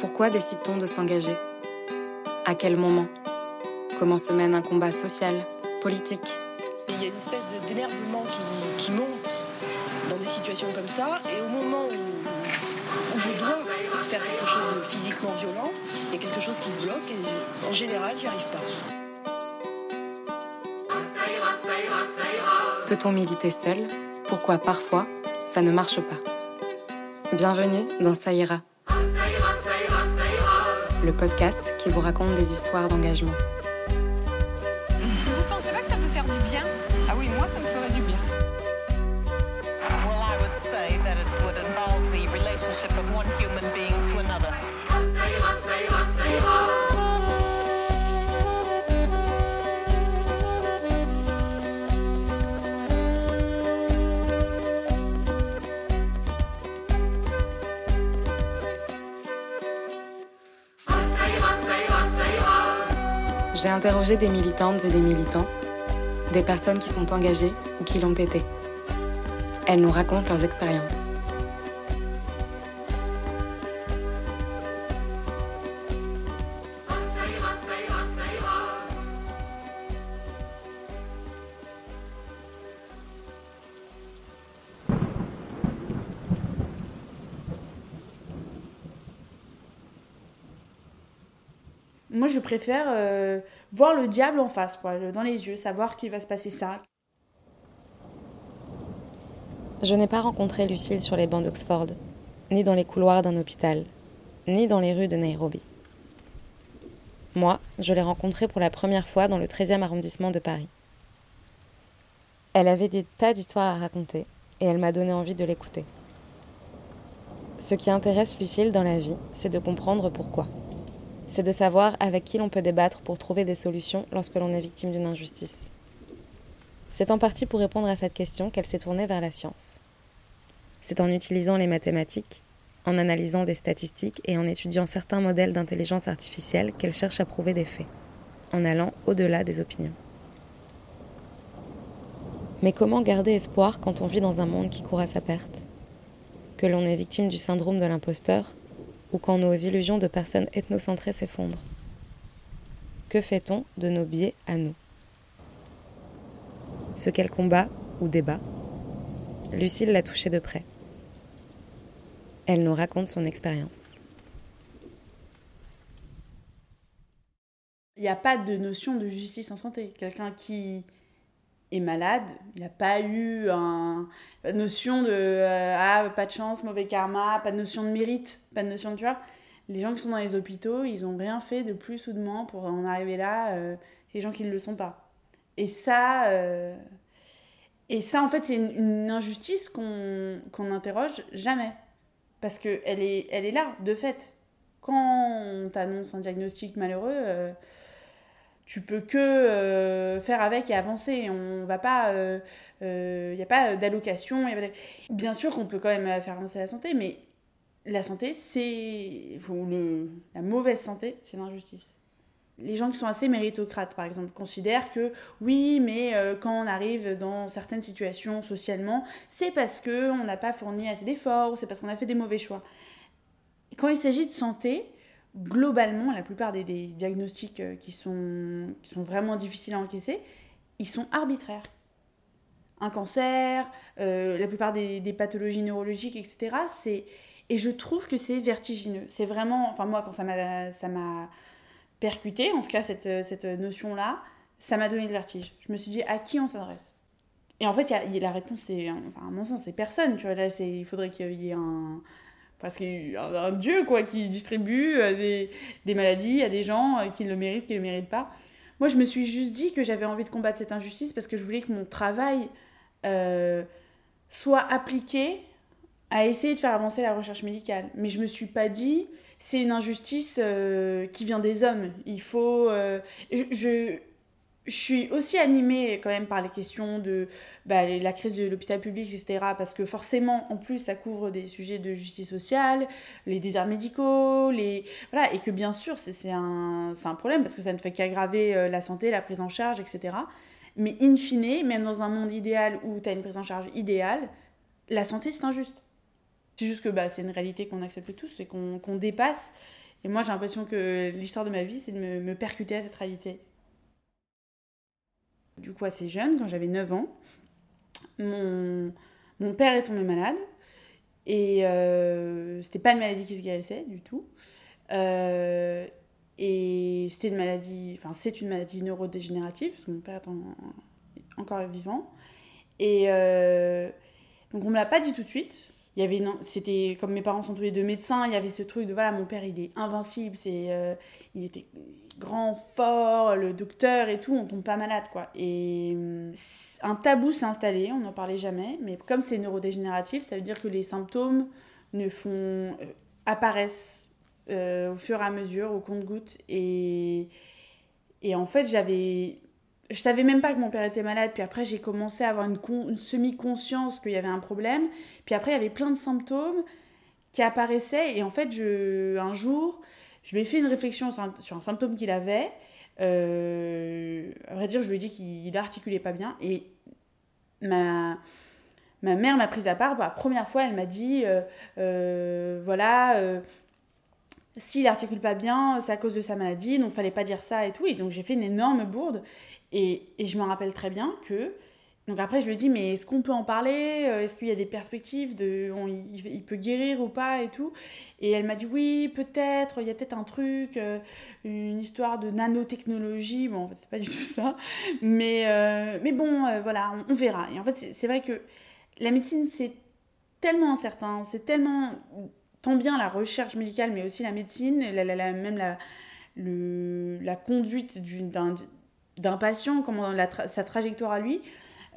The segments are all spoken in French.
Pourquoi décide-t-on de s'engager? À quel moment? Comment se mène un combat social, politique? Il y a une espèce d'énervement qui, qui, monte dans des situations comme ça, et au moment où, où je dois faire quelque chose de physiquement violent, il y a quelque chose qui se bloque, et en général, j'y arrive pas. Peut-on militer seul? Pourquoi parfois ça ne marche pas? Bienvenue dans Ça ira. Le podcast qui vous raconte des histoires d'engagement. J'ai interrogé des militantes et des militants, des personnes qui sont engagées ou qui l'ont été. Elles nous racontent leurs expériences. Moi, je préfère euh, voir le diable en face, quoi, dans les yeux, savoir qu'il va se passer ça. Je n'ai pas rencontré Lucille sur les bancs d'Oxford, ni dans les couloirs d'un hôpital, ni dans les rues de Nairobi. Moi, je l'ai rencontrée pour la première fois dans le 13e arrondissement de Paris. Elle avait des tas d'histoires à raconter, et elle m'a donné envie de l'écouter. Ce qui intéresse Lucille dans la vie, c'est de comprendre pourquoi. C'est de savoir avec qui l'on peut débattre pour trouver des solutions lorsque l'on est victime d'une injustice. C'est en partie pour répondre à cette question qu'elle s'est tournée vers la science. C'est en utilisant les mathématiques, en analysant des statistiques et en étudiant certains modèles d'intelligence artificielle qu'elle cherche à prouver des faits, en allant au-delà des opinions. Mais comment garder espoir quand on vit dans un monde qui court à sa perte? Que l'on est victime du syndrome de l'imposteur ou quand nos illusions de personnes ethnocentrées s'effondrent Que fait-on de nos biais à nous? Ce qu'elle combat ou débat, Lucille l'a touché de près. Elle nous raconte son expérience. Il n'y a pas de notion de justice en santé. Quelqu'un qui est malade, il n'a pas eu un, pas de notion de euh, ah, pas de chance, mauvais karma, pas de notion de mérite, pas de notion de tu vois. Les gens qui sont dans les hôpitaux, ils n'ont rien fait de plus ou de moins pour en arriver là, euh, les gens qui ne le sont pas. Et ça, euh, et ça en fait, c'est une, injustice qu'on qu'on n'interroge jamais. Parce qu'elle est, elle est là, de fait. Quand on t'annonce un diagnostic malheureux, euh, tu peux que euh, faire avec et avancer. On va pas, il n'y a pas d'allocation. y a pas de- Bien sûr qu'on peut quand même faire avancer la santé, mais la santé, c'est le, la mauvaise santé, c'est l'injustice. Les gens qui sont assez méritocrates, par exemple, considèrent que oui, mais euh, quand on arrive dans certaines situations socialement, c'est parce que on n'a pas fourni assez d'efforts, ou c'est parce qu'on a fait des mauvais choix. Quand il s'agit de santé, globalement, la plupart des, diagnostics euh, qui sont, qui sont vraiment difficiles à encaisser, ils sont arbitraires. Un cancer, euh, la plupart des, pathologies neurologiques, etc. C'est et je trouve que c'est vertigineux. C'est vraiment, enfin moi quand ça m'a ça m'a percuté, en tout cas cette, cette notion-là, ça m'a donné le vertige. Je me suis dit à qui on s'adresse? Et en fait, y a- la réponse, c'est, enfin à mon sens, c'est personne. Tu vois là, il faudrait qu'il y ait un parce qu'il y a un, dieu quoi qui distribue euh, des, maladies à des gens euh, qui le méritent, qui le méritent pas. Moi, je me suis juste dit que j'avais envie de combattre cette injustice parce que je voulais que mon travail euh, soit appliqué à essayer de faire avancer la recherche médicale. Mais je me suis pas dit, c'est une injustice qui vient des hommes. Il faut. je, je suis aussi animée quand même par les questions de bah, la crise de l'hôpital public, etc. Parce que forcément, en plus, ça couvre des sujets de justice sociale, les déserts médicaux, les voilà, et que bien sûr, c'est un, un problème parce que ça ne fait qu'aggraver euh, la santé, la prise en charge, etc. Mais in fine, même dans un monde idéal où tu as une prise en charge idéale, la santé, c'est injuste. C'est juste que bah, c'est une réalité qu'on accepte tous et qu'on qu'on dépasse. Et moi, j'ai l'impression que l'histoire de ma vie, c'est de me, me percuter à cette réalité. Du coup, assez jeune, quand j'avais 9 ans, mon, mon père est tombé malade. Et euh, c'était pas une maladie qui se guérissait du tout. Euh, et c'était une maladie, enfin, c'est une maladie neurodégénérative, parce que mon père est en- encore vivant. Et euh, donc, on me l'a pas dit tout de suite. Il y avait, c'était comme mes parents sont tous les deux médecins, il y avait ce truc de voilà, mon père il est invincible, c'est, il était grand, fort, le docteur et tout, on tombe pas malade quoi. Et hum, un tabou s'est installé, on n'en parlait jamais, mais comme c'est neurodégénératif, ça veut dire que les symptômes ne font, euh, apparaissent euh, au fur et à mesure, au compte-gouttes. Et, et en fait, j'avais. Je savais même pas que mon père était malade, puis après j'ai commencé à avoir une, une semi-conscience qu'il y avait un problème. Puis après, il y avait plein de symptômes qui apparaissaient, et en fait, je, un jour, je lui ai fait une réflexion sur un, symptôme qu'il avait. Euh, à vrai dire, je lui ai dit qu'il articulait pas bien, et ma, ma mère m'a prise à part. La première fois, elle m'a dit euh, euh, voilà, euh, s'il articule pas bien, c'est à cause de sa maladie, donc fallait pas dire ça et tout. Et donc j'ai fait une énorme bourde. Et, et je me rappelle très bien que. Donc après, je lui dit, mais est-ce qu'on peut en parler? Euh, Est-ce qu'il y a des perspectives de. il, peut guérir ou pas et tout? Et elle m'a dit, oui, peut-être, il y a peut-être un truc, euh, une histoire de nanotechnologie. Bon, en fait, c'est pas du tout ça. Mais, euh, mais bon, voilà, on, verra. Et en fait, c'est vrai que la médecine, c'est tellement incertain, c'est tellement tant bien la recherche médicale, mais aussi la médecine, la, la- même la, le- la conduite d'un patient, comment sa trajectoire à lui,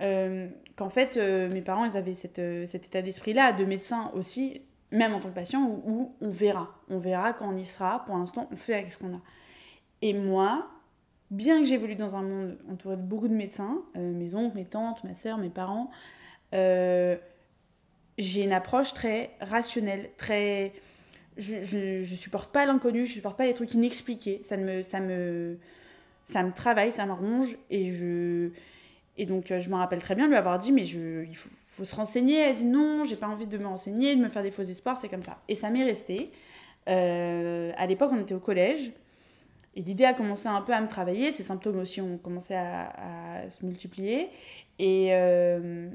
euh, qu'en fait, euh, mes parents, ils avaient euh, cet état d'esprit-là, de médecin aussi, même en tant que patient, où, on verra. On verra quand on y sera. Pour l'instant, on fait avec ce qu'on a. Et moi, bien que j'évolue dans un monde entouré de beaucoup de médecins, mes oncles, mes tantes, ma soeur, mes parents, j'ai une approche très rationnelle, très. Je, je, je supporte pas l'inconnu, je supporte pas les trucs inexpliqués. Ça me, ça me, ça me travaille, ça me ronge. Et, je, et donc, euh, je me rappelle très bien lui avoir dit Mais je, il faut, se renseigner. Elle dit Non, j'ai pas envie de me renseigner, de me faire des faux espoirs, c'est comme ça. Et ça m'est resté. Euh, à l'époque, on était au collège. Et l'idée a commencé un peu à me travailler. Ces symptômes aussi ont commencé à, se multiplier. Et. euh,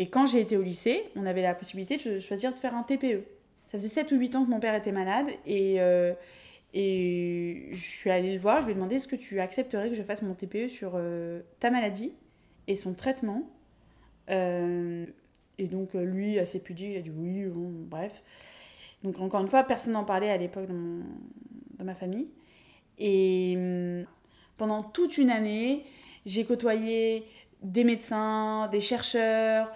et quand j'ai été au lycée, on avait la possibilité de choisir de faire un TPE. Ça faisait 7 ou 8 ans que mon père était malade et, et je suis allée le voir, je lui ai demandé est-ce que tu accepterais que je fasse mon TPE sur ta maladie? Et son traitement Euh, Et donc euh, lui, assez pudique, il a dit oui, bref. Donc encore une fois, personne n'en parlait à l'époque dans, dans ma famille. Et hum, pendant toute une année, j'ai côtoyé des médecins, des chercheurs.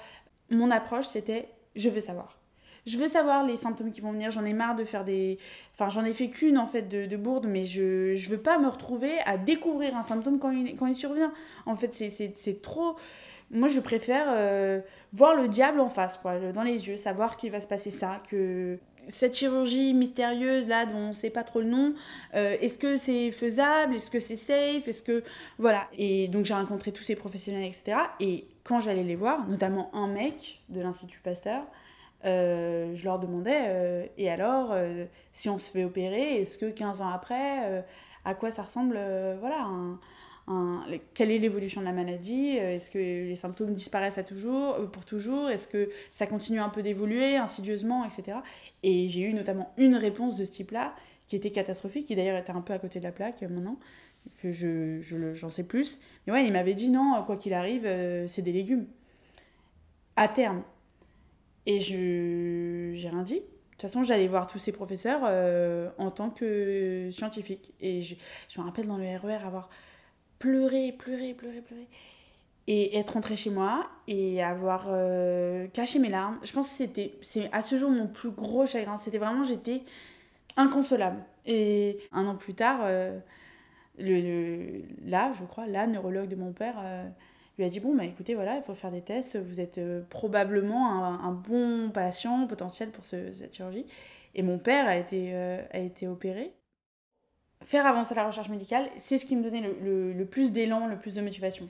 Mon approche, c'était je veux savoir. Je veux savoir les symptômes qui vont venir. J'en ai marre de faire des. Enfin, j'en ai fait qu'une en fait de, de bourde, mais je je veux pas me retrouver à découvrir un symptôme quand il, quand il survient. En fait, c'est- trop. Moi, je préfère euh, voir le diable en face, quoi, dans les yeux, savoir qu'il va se passer ça, que cette chirurgie mystérieuse là dont on sait pas trop le nom, euh, est-ce que c'est faisable, est-ce que c'est safe, est-ce que voilà. Et donc j'ai rencontré tous ces professionnels, etc. Et quand j'allais les voir, notamment un mec de l'Institut Pasteur, euh, je leur demandais, euh, et alors, euh, si on se fait opérer, est-ce que 15 ans après, à quoi ça ressemble, voilà, quelle est l'évolution de la maladie Est-ce que les symptômes disparaissent à toujours, pour toujours Est-ce que ça continue un peu d'évoluer insidieusement, etc. Et j'ai eu notamment une réponse de ce type-là, qui était catastrophique, qui d'ailleurs était un peu à côté de la plaque maintenant, que je, j'en sais plus. Mais ouais, il m'avait dit non, quoi qu'il arrive, c'est des légumes. À terme. Et je j'ai rien dit. De toute façon, j'allais voir tous ces professeurs euh, en tant que scientifique. Et je, je me rappelle dans le RER avoir pleuré, pleuré, pleuré, pleuré. Et être rentrée chez moi et avoir euh, caché mes larmes. Je pense que c'était à ce jour mon plus gros chagrin. C'était vraiment, j'étais inconsolable. Et un an plus tard, euh, le, là, je crois, la neurologue de mon père lui a dit Bon, bah écoutez, voilà, il faut faire des tests. Vous êtes euh, probablement un, bon patient potentiel pour ce- cette chirurgie. Et mon père a été, euh, a été opéré. Faire avancer la recherche médicale, c'est ce qui me donnait le, le- le plus d'élan, le plus de motivation.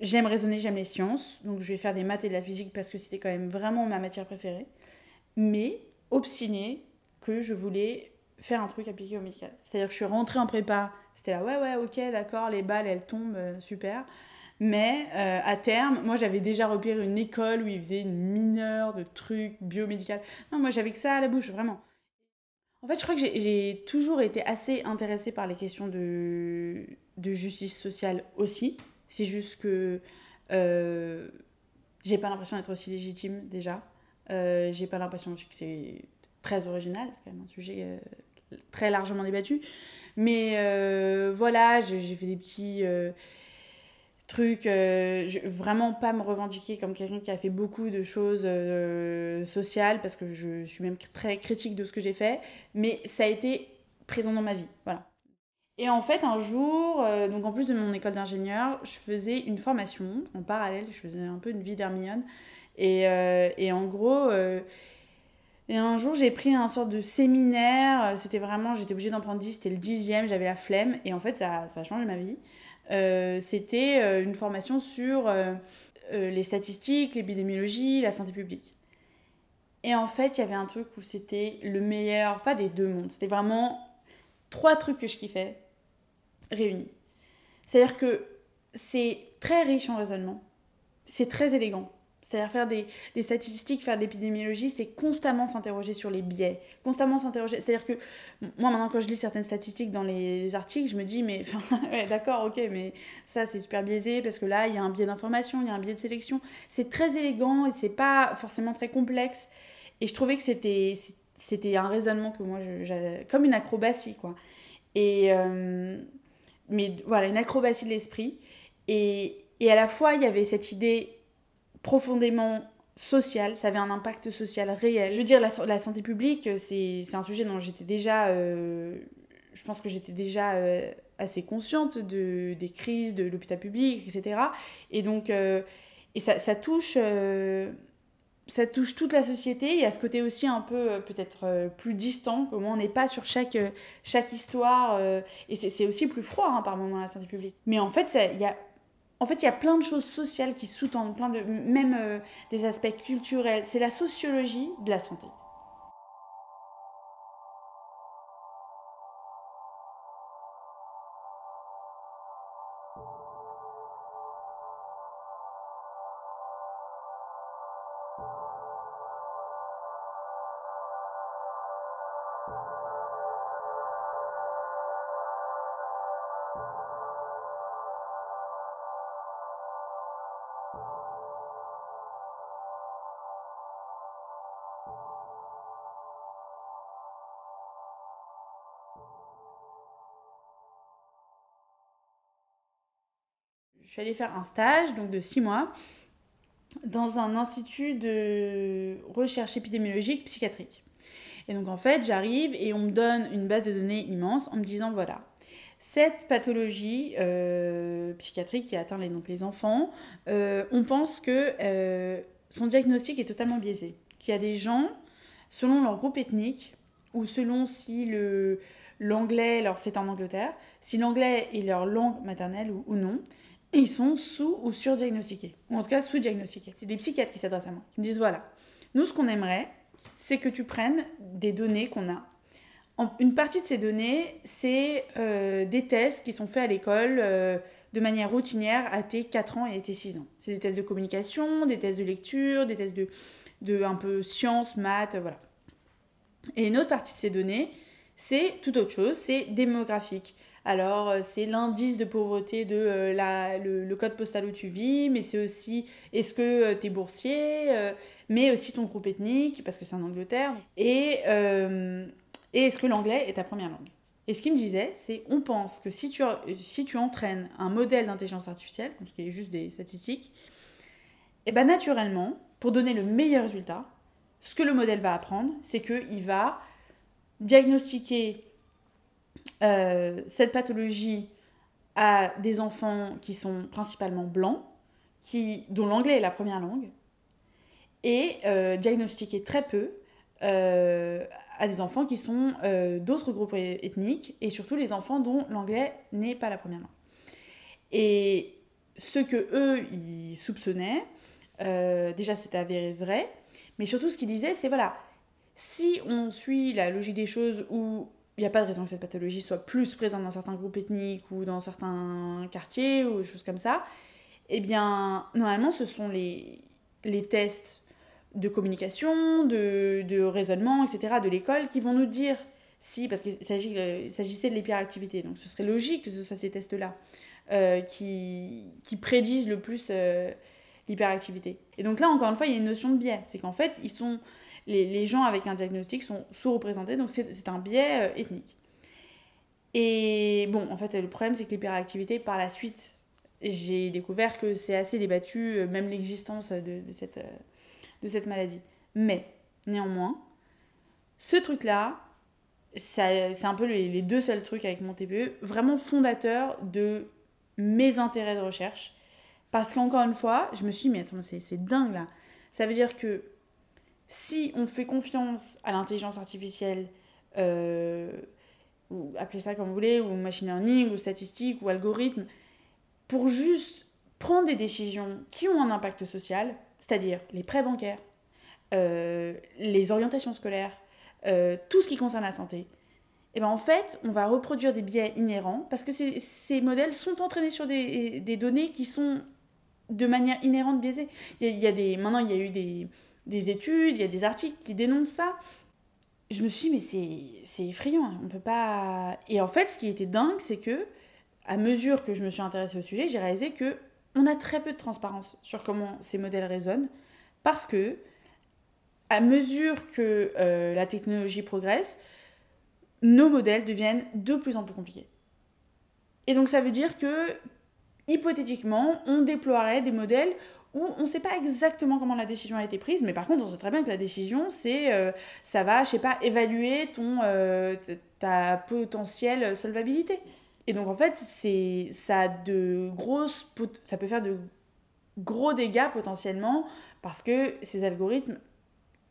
J'aime raisonner, j'aime les sciences, donc je vais faire des maths et de la physique parce que c'était quand même vraiment ma matière préférée. Mais obstinée que je voulais faire un truc appliqué au médical. C'est-à-dire que je suis rentrée en prépa, c'était là, ouais, ouais, ok, d'accord, les balles, elles tombent, euh, super. Mais euh, à terme, moi j'avais déjà repéré une école où ils faisaient une mineure de trucs biomédical. Non, moi j'avais que ça à la bouche, vraiment. En fait, je crois que j'ai- toujours été assez intéressée par les questions de, de justice sociale aussi. C'est juste que euh, j'ai pas l'impression d'être aussi légitime déjà. Euh, j'ai pas l'impression que c'est très original, c'est quand même un sujet euh, très largement débattu. Mais euh, voilà, j'ai fait des petits trucs, euh, vraiment pas me revendiquer comme quelqu'un qui a fait beaucoup de choses euh, sociales, parce que je suis même très critique de ce que j'ai fait, mais ça a été présent dans ma vie, voilà. Et en fait, un jour, euh, donc en plus de mon école d'ingénieur, je faisais une formation en parallèle, je faisais un peu une vie d'hermione. Et, euh, et en gros, et un jour, j'ai pris un sorte de séminaire. C'était vraiment, j'étais obligée d'en prendre 10, c'était le dixième, j'avais la flemme. Et en fait, ça, ça a changé ma vie. Euh, c'était euh, une formation sur euh, les statistiques, l'épidémiologie, la santé publique. Et en fait, il y avait un truc où c'était le meilleur, pas des deux mondes, c'était vraiment trois trucs que je kiffais réunis. C'est-à-dire que c'est très riche en raisonnement, c'est très élégant. C'est-à-dire faire des, des statistiques, faire de l'épidémiologie, c'est constamment s'interroger sur les biais, constamment s'interroger. C'est-à-dire que moi, maintenant, quand je lis certaines statistiques dans les articles, je me dis, mais d'accord, ok, mais ça, c'est super biaisé parce que là, il y a un biais d'information, il y a un biais de sélection. C'est très élégant et c'est pas forcément très complexe. Et je trouvais que c'était un raisonnement que moi, comme une acrobatie, quoi. Et euh, mais voilà, une acrobatie de l'esprit. Et, et à la fois, il y avait cette idée profondément sociale, ça avait un impact social réel. Je veux dire, la, santé publique, c'est c'est un sujet dont j'étais déjà. euh, je pense que j'étais déjà euh, assez consciente de, des crises de l'hôpital public, etc. Et donc, euh, et ça, ça touche. euh, ça touche toute la société. Il y a ce côté aussi un peu euh, peut-être euh, plus distant, au moins on n'est pas sur chaque, euh, chaque histoire. euh, et c'est aussi plus froid hein, par moment la santé publique. Mais en fait, il y a, en fait, il y a plein de choses sociales qui sous-tendent, plein de, même euh, des aspects culturels. C'est la sociologie de la santé. Suis allée faire un stage donc de six mois dans un institut de recherche épidémiologique psychiatrique. Et donc en fait, j'arrive et on me donne une base de données immense en me disant voilà, cette pathologie euh, psychiatrique qui atteint les, donc les enfants, euh, on pense que euh, son diagnostic est totalement biaisé. Qu'il y a des gens, selon leur groupe ethnique, ou selon si l'anglais, alors c'est en Angleterre, si l'anglais est leur langue maternelle ou non, ils sont sous ou surdiagnostiqués, ou en tout cas sous-diagnostiqués. C'est des psychiatres qui s'adressent à moi, qui me disent voilà, nous ce qu'on aimerait, c'est que tu prennes des données qu'on a. Une partie de ces données, c'est euh, des tests qui sont faits à l'école euh, de manière routinière à tes 4 ans et à tes 6 ans. C'est des tests de communication, des tests de lecture, des tests de, de un peu sciences, maths, voilà. Et une autre partie de ces données, c'est tout autre chose, c'est démographique. Alors, euh, c'est l'indice de pauvreté de euh, la, le, code postal où tu vis, mais c'est aussi est-ce que tu es boursier, euh, mais aussi ton groupe ethnique, parce que c'est en Angleterre, et, euh, et est-ce que l'anglais est ta première langue? Et ce qu'il me disait, c'est on pense que si tu, si tu entraînes un modèle d'intelligence artificielle, ce qui est juste des statistiques, et ben naturellement, pour donner le meilleur résultat, ce que le modèle va apprendre, c'est qu'il va diagnostiquer euh, cette pathologie à des enfants qui sont principalement blancs, dont l'anglais est la première langue, et euh, diagnostiquer très peu euh, à des enfants qui sont euh, d'autres groupes ethniques, et surtout les enfants dont l'anglais n'est pas la première langue. Et ce que eux, ils soupçonnaient, déjà c'est avéré vrai, mais surtout ce qu'ils disaient, c'est voilà, si on suit la logique des choses où il n'y a pas de raison que cette pathologie soit plus présente dans certains groupes ethniques ou dans certains quartiers ou des choses comme ça, eh bien, normalement, ce sont les, les tests de communication, de, de raisonnement, etc., de l'école qui vont nous dire si, parce qu'il euh, s'agissait de l'hyperactivité, donc ce serait logique que ce soit ces tests-là euh, qui, qui prédisent le plus euh, l'hyperactivité. Et donc là, encore une fois, il y a une notion de biais. C'est qu'en fait, ils sont, les, gens avec un diagnostic sont sous-représentés, donc c'est, un biais euh, ethnique. Et bon, en fait, le problème, c'est que l'hyperactivité, par la suite, j'ai découvert que c'est assez débattu, euh, même l'existence de, de cette, euh, de cette maladie. Mais, néanmoins, ce truc-là, c'est un peu les, les deux seuls trucs avec mon TPE, vraiment fondateur de mes intérêts de recherche. Parce qu'encore une fois, je me suis dit, mais attends, c'est dingue là. Ça veut dire que si on fait confiance à l'intelligence artificielle, euh, ou appelez ça comme vous voulez, ou machine learning, ou statistique, ou algorithme, pour juste prendre des décisions qui ont un impact social, c'est-à-dire les prêts bancaires, euh, les orientations scolaires, euh, tout ce qui concerne la santé, et ben en fait, on va reproduire des biais inhérents parce que ces, modèles sont entraînés sur des, données qui sont de manière inhérente biaisées. Il y a des, maintenant, il y a eu des, des études, il y a des articles qui dénoncent ça. Je me suis dit, mais c'est- effrayant, on peut pas... Et en fait, ce qui était dingue, c'est que, à mesure que je me suis intéressée au sujet, j'ai réalisé que on a très peu de transparence sur comment ces modèles raisonnent, parce que, à mesure que euh, la technologie progresse, nos modèles deviennent de plus en plus compliqués. Et donc ça veut dire que, hypothétiquement, on déploierait des modèles où on ne sait pas exactement comment la décision a été prise, mais par contre on sait très bien que la décision, c'est, euh, ça va, je sais pas, évaluer ton, euh, ta potentielle solvabilité. Et donc en fait, c'est, ça de grosses, ça peut faire de gros dégâts potentiellement parce que ces algorithmes,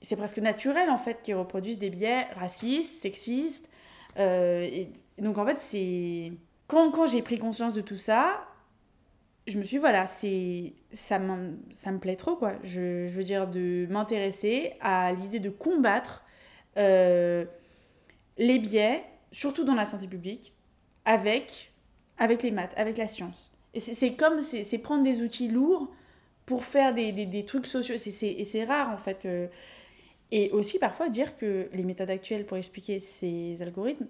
c'est presque naturel en fait qu'ils reproduisent des biais racistes, sexistes. euh, et donc en fait, c'est quand, quand j'ai pris conscience de tout ça, je me suis voilà, c'est ça, ça me plaît trop quoi. Je, je veux dire de m'intéresser à l'idée de combattre euh, les biais, surtout dans la santé publique, avec, avec les maths, avec la science. Et c'est comme, c'est prendre des outils lourds pour faire des, des, des trucs sociaux. C'est- Et c'est rare en fait. euh. Et aussi parfois dire que les méthodes actuelles pour expliquer ces algorithmes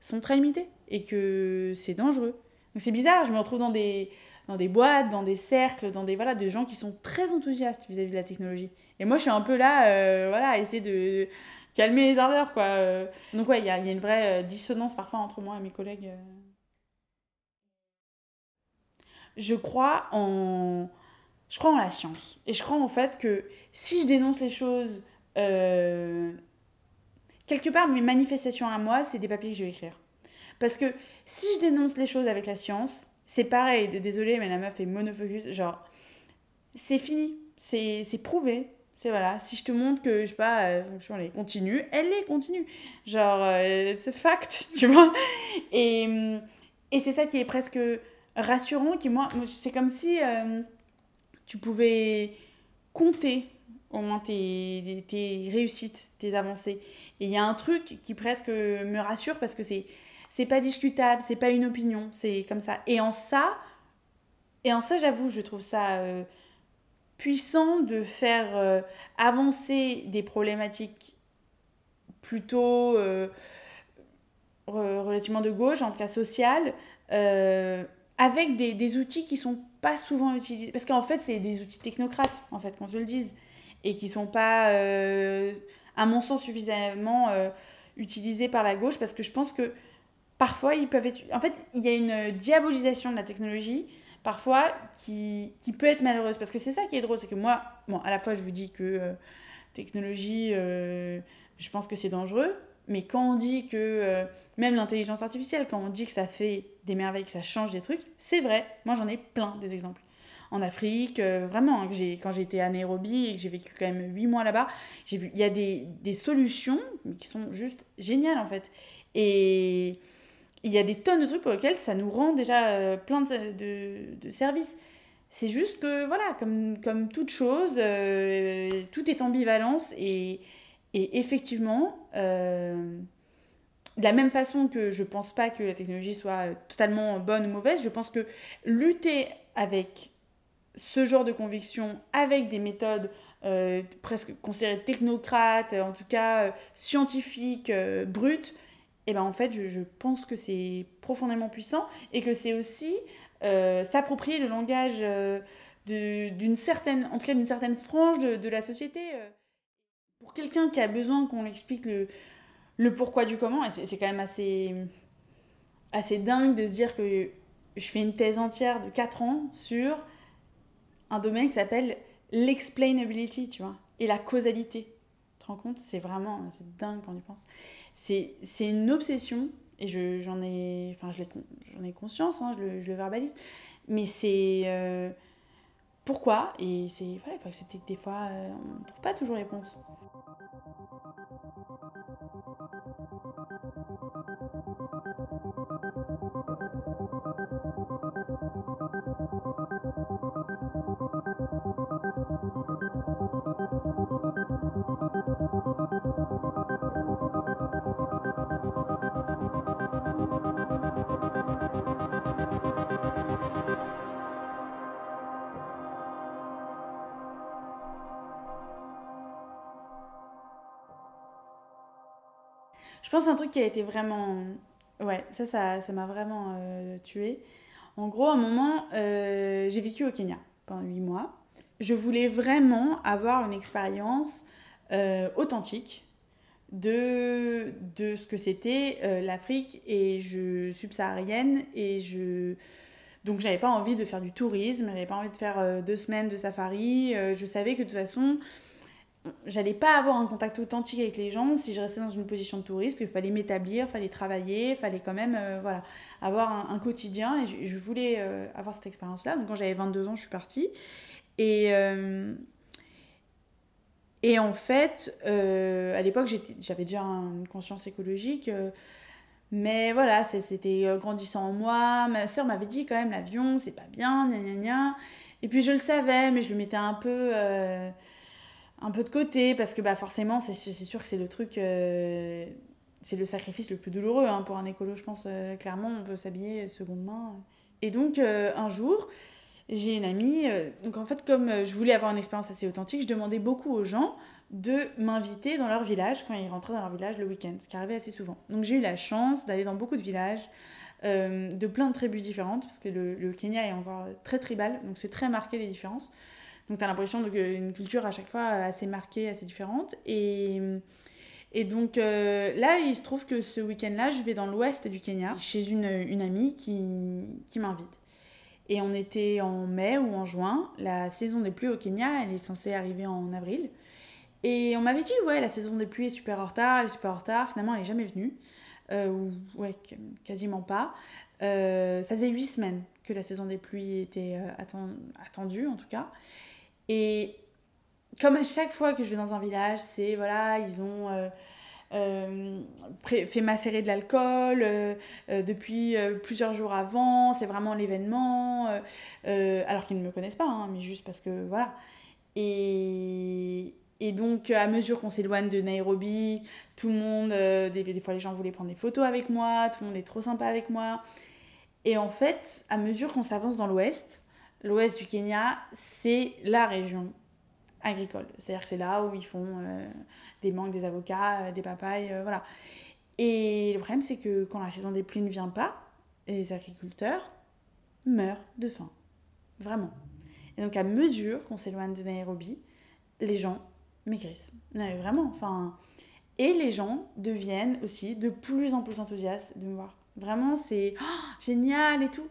sont très limitées et que c'est dangereux. Donc c'est bizarre, je me retrouve dans des, dans des boîtes, dans des cercles, dans des, voilà, de gens qui sont très enthousiastes vis-à-vis de la technologie. Et moi je suis un peu là, euh, voilà, à essayer de calmer les ardeurs quoi. Euh, Donc ouais, il y a, une vraie euh, dissonance parfois entre moi et mes collègues. Je crois en... Je crois en la science. Et je crois en fait que si je dénonce les choses... Quelque part, mes manifestations à moi, c'est des papiers que je vais écrire. Parce que si je dénonce les choses avec la science, c'est pareil, désolé, mais la meuf est monofocus, genre, c'est fini, c'est prouvé. C'est voilà, si je te montre que, je sais pas, euh, elle est continue, elle est continue. Genre, euh, it's a fact, tu vois. Et, et c'est ça qui est presque rassurant, qui moi, c'est comme si euh, tu pouvais compter au moins tes, tes réussites, tes avancées. Et il y a un truc qui presque me rassure parce que c'est c'est pas discutable, c'est pas une opinion, c'est comme ça. Et en ça, et en ça, j'avoue, je trouve ça euh, puissant de faire euh, avancer des problématiques plutôt euh, re- relativement de gauche, en tout cas sociales, avec des, des outils qui sont pas souvent utilisés. Parce qu'en fait, c'est des outils technocrates, en fait, qu'on se le dise, et qui sont pas, à mon sens, suffisamment utilisés par la gauche, parce que je pense que parfois, ils peuvent être... En fait, il y a une diabolisation de la technologie, parfois, qui, qui peut être malheureuse. Parce que c'est ça qui est drôle, c'est que moi, bon, à la fois, je vous dis que euh, technologie, euh, je pense que c'est dangereux, mais quand on dit que, euh, même l'intelligence artificielle, quand on dit que ça fait des merveilles, que ça change des trucs, c'est vrai. Moi, j'en ai plein des exemples. En Afrique, euh, vraiment, hein, que quand été à Nairobi et que j'ai vécu quand même 8 mois là-bas, j'ai vu, il y a des, des solutions qui sont juste géniales en fait. Et il y a des tonnes de trucs pour lesquels ça nous rend déjà euh, plein de, de- services. C'est juste que, voilà, comme, comme toute chose, euh, tout est ambivalence et, et effectivement, euh, de la même façon que je pense pas que la technologie soit totalement bonne ou mauvaise, je pense que lutter avec ce genre de conviction, avec des méthodes presque considérées technocrates, en tout cas scientifiques, brutes, et ben en fait, je, pense que c'est profondément puissant et que c'est aussi euh, s'approprier le langage euh, d'une certaine, en d'une certaine frange de, la société. euh. Pour quelqu'un qui a besoin qu'on explique le, pourquoi du comment, c'est quand même assez, dingue de se dire que je fais une thèse entière de 4 ans sur un domaine qui s'appelle l'explainability, tu vois, et la causalité. Tu te rends compte C'est vraiment, dingue quand on y pense. C'est une obsession, et je- j'en ai, enfin, j'en ai conscience, hein, je, le, je le verbalise, mais c'est... euh, pourquoi? Et c'est voilà, il faut accepter que des fois, euh, on ne trouve pas toujours les réponse. Pense un truc qui a été vraiment... Ouais, ça, ça ça m'a vraiment euh, tué. En gros, à un moment, euh, j'ai vécu au Kenya pendant 8 mois. Je voulais vraiment avoir une expérience euh, authentique de, de ce que c'était euh, l'Afrique et je subsaharienne et je donc j'avais pas envie de faire du tourisme j'avais pas envie de faire deux semaines de safari je savais que de toute façon j'allais pas avoir un contact authentique avec les gens si je restais dans une position de touriste il fallait m'établir fallait travailler fallait quand même euh, voilà avoir un, quotidien et je, voulais euh, avoir cette expérience là donc quand j'avais 22 ans je suis partie et euh, et en fait, à l'époque, j'avais déjà une conscience écologique. mais voilà, c'était grandissant en moi. Ma soeur m'avait dit quand même, l'avion, c'est pas bien, gna gna gna. Et puis je le savais, mais je le mettais un peu, un peu de côté, parce que bah, forcément, c'est sûr que c'est le truc... euh, c'est le sacrifice le plus douloureux hein, pour un écolo, je pense. euh, clairement, on peut s'habiller seconde main. Et donc, euh, un jour, j'ai une amie. donc, en fait, comme je voulais avoir une expérience assez authentique, je demandais beaucoup aux gens de m'inviter dans leur village quand ils rentraient dans leur village le week-end, ce qui arrivait assez souvent. Donc, j'ai eu la chance d'aller dans beaucoup de villages, de plein de tribus différentes, parce que le, le Kenya est encore très tribal, donc c'est très marqué les différences. Donc, tu as l'impression d'une culture à chaque fois assez marquée, assez différente. Et. Et donc euh, là, il se trouve que ce week-end-là, je vais dans l'ouest du Kenya, chez une, une amie qui, qui m'invite. Et on était en mai ou en juin. La saison des pluies au Kenya, elle est censée arriver en avril. Et on m'avait dit, ouais, la saison des pluies est super en retard, elle est super en retard. Finalement, elle n'est jamais venue. Euh, ou, ouais, qu- quasiment pas. Euh, ça faisait huit semaines que la saison des pluies était euh, atten- attendue, en tout cas. Et comme à chaque fois que je vais dans un village, c'est, voilà, ils ont... euh, euh, fait macérer de l'alcool euh, euh, depuis plusieurs jours avant, c'est vraiment l'événement, alors qu'ils ne me connaissent pas, hein, mais juste parce que voilà. Et, et donc, à mesure qu'on s'éloigne de Nairobi, tout le monde, des, des fois les gens voulaient prendre des photos avec moi, tout le monde est trop sympa avec moi. Et en fait, à mesure qu'on s'avance dans l'ouest, l'ouest du Kenya, c'est la région agricole. C'est-à-dire que c'est là où ils font euh, des mangues, des avocats, euh, des papayes, euh, voilà. Et le problème, c'est que quand la saison des pluies ne vient pas, les agriculteurs meurent de faim. Vraiment. Et donc, à mesure qu'on s'éloigne de Nairobi, les gens maigrissent. Vraiment, enfin... Et les gens deviennent aussi de plus en plus enthousiastes de me voir. Vraiment, c'est oh, génial et tout.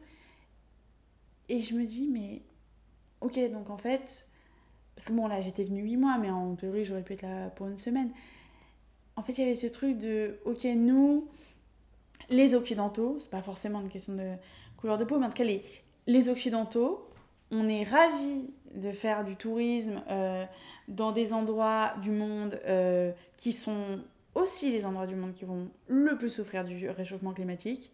Et je me dis, mais... Ok, donc en fait... Parce que bon, là, j'étais venue 8 mois, mais en théorie, j'aurais pu être là pour une semaine. En fait, il y avait ce truc de, ok, nous, les Occidentaux, c'est pas forcément une question de couleur de peau, mais en tout cas, les, les Occidentaux, on est ravis de faire du tourisme euh, dans des endroits du monde euh, qui sont aussi les endroits du monde qui vont le plus souffrir du réchauffement climatique.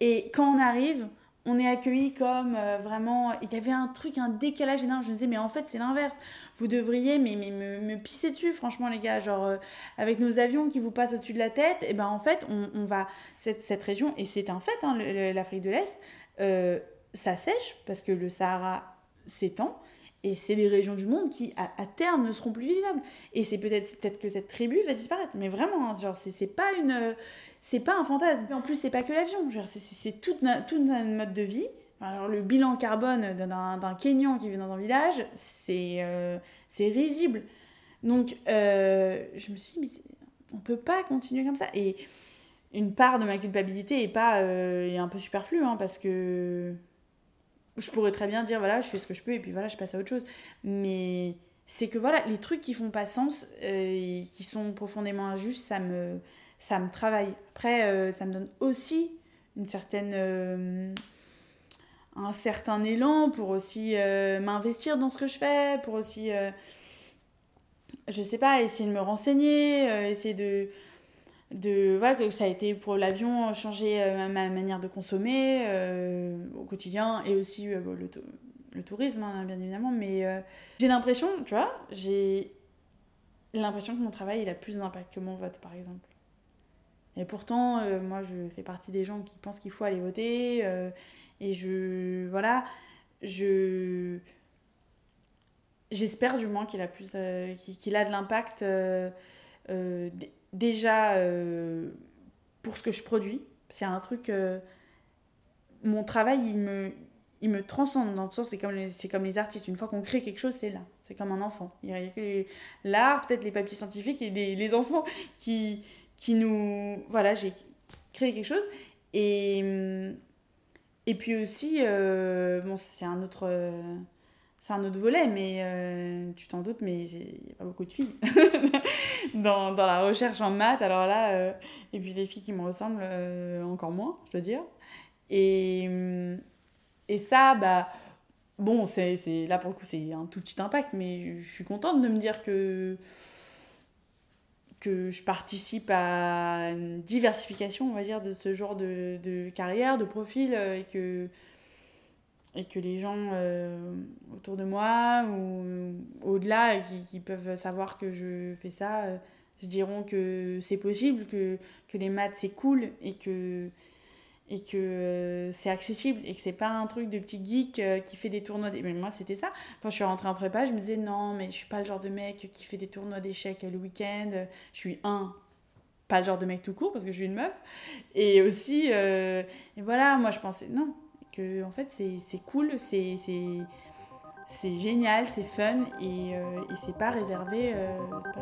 Et quand on arrive, on est accueillis comme euh, vraiment. Il y avait un truc, un décalage énorme. Je me disais, mais en fait, c'est l'inverse. Vous devriez mais, mais me, pisser dessus, franchement, les gars. Genre, euh, avec nos avions qui vous passent au-dessus de la tête, et ben en fait, on, on va. Cette, cette, région, et c'est un fait, hein, l'Afrique de l'Est, euh, ça sèche parce que le Sahara s'étend. Et c'est des régions du monde qui, à, terme, ne seront plus vivables. Et c'est peut-être peut, que cette tribu va disparaître. Mais vraiment, hein, genre, c'est pas une c'est pas un fantasme. En plus, c'est pas que l'avion, c'est tout, tout notre mode de vie. Alors, le bilan carbone d'un Kenyan qui vit dans un village, c'est euh, risible. Donc, euh, je me suis dit, mais on peut pas continuer comme ça. Et une part de ma culpabilité est, pas, euh, est un peu superflue, hein, parce que je pourrais très bien dire, voilà, je fais ce que je peux, et puis voilà, je passe à autre chose. Mais c'est que, voilà, les trucs qui font pas sens, et qui sont profondément injustes, ça me ça me travaille. Après, euh, ça me donne aussi une certaine, euh, un certain élan pour aussi euh, m'investir dans ce que je fais, pour aussi, je sais pas, essayer de me renseigner, essayer de, de voilà, que ça a été pour l'avion changer ma manière de consommer au quotidien et aussi le, le, tourisme, hein, bien évidemment. Mais j'ai l'impression, tu vois, j'ai l'impression que mon travail il a plus d'impact que mon vote, par exemple. Et pourtant, euh, moi, je fais partie des gens qui pensent qu'il faut aller voter. Euh, et je. Voilà. Je. J'espère du moins qu'il a, plus, euh, qu'il a de l'impact déjà pour ce que je produis. C'est un truc. mon travail, il me, il me transcende dans le sens, c'est comme, les, comme les artistes. Une fois qu'on crée quelque chose, c'est là. C'est comme un enfant. Il y a que l'art, peut-être les papiers scientifiques et les, les enfants qui qui nous... Voilà, j'ai créé quelque chose. Et, et puis aussi, euh, bon, c'est un autre... c'est un autre volet, mais euh, tu t'en doutes, mais il n'y a pas beaucoup de filles dans, dans, la recherche en maths. Alors là, euh, et puis des filles qui me ressemblent encore moins, je veux dire. Et, et ça, bah, bon, c'est, là pour le coup, c'est un tout petit impact, mais je suis contente de me dire que que je participe à une diversification, on va dire, de ce genre de, de carrière, de profil, euh, et que, et que les gens euh, autour de moi ou au-delà qui, qui, peuvent savoir que je fais ça euh, se diront que c'est possible, que, que les maths c'est cool et que, et que euh, c'est accessible et que c'est pas un truc de petit geek euh, qui fait des tournois mais moi c'était ça. Quand je suis rentrée en prépa je me disais non mais je suis pas le genre de mec qui fait des tournois d'échecs le week-end. Je suis un pas le genre de mec tout court parce que je suis une meuf. Et aussi euh, et voilà moi je pensais non que en fait c'est cool c'est c'est génial c'est fun et, et c'est pas réservé c'est pas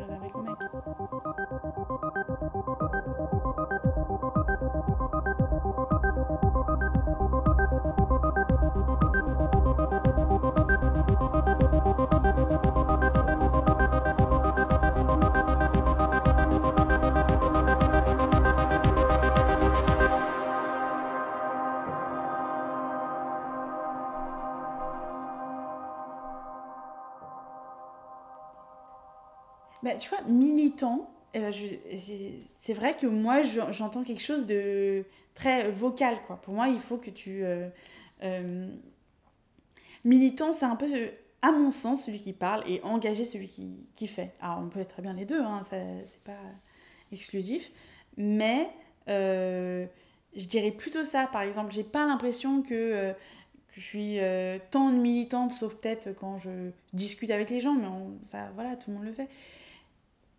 Bah, tu vois, militant, ben, c'est vrai que moi, j'entends quelque chose de très vocal. Quoi. Pour moi, il faut que tu... Euh, euh, militant, c'est un peu, à mon sens, celui qui parle et engagé, celui qui, qui fait. Alors, on peut être très bien les deux, hein, c'est pas exclusif. Mais euh, je dirais plutôt ça. Par exemple, j'ai pas l'impression que je suis tant militante, sauf peut-être quand je discute avec les gens, mais ça, voilà, tout le monde le fait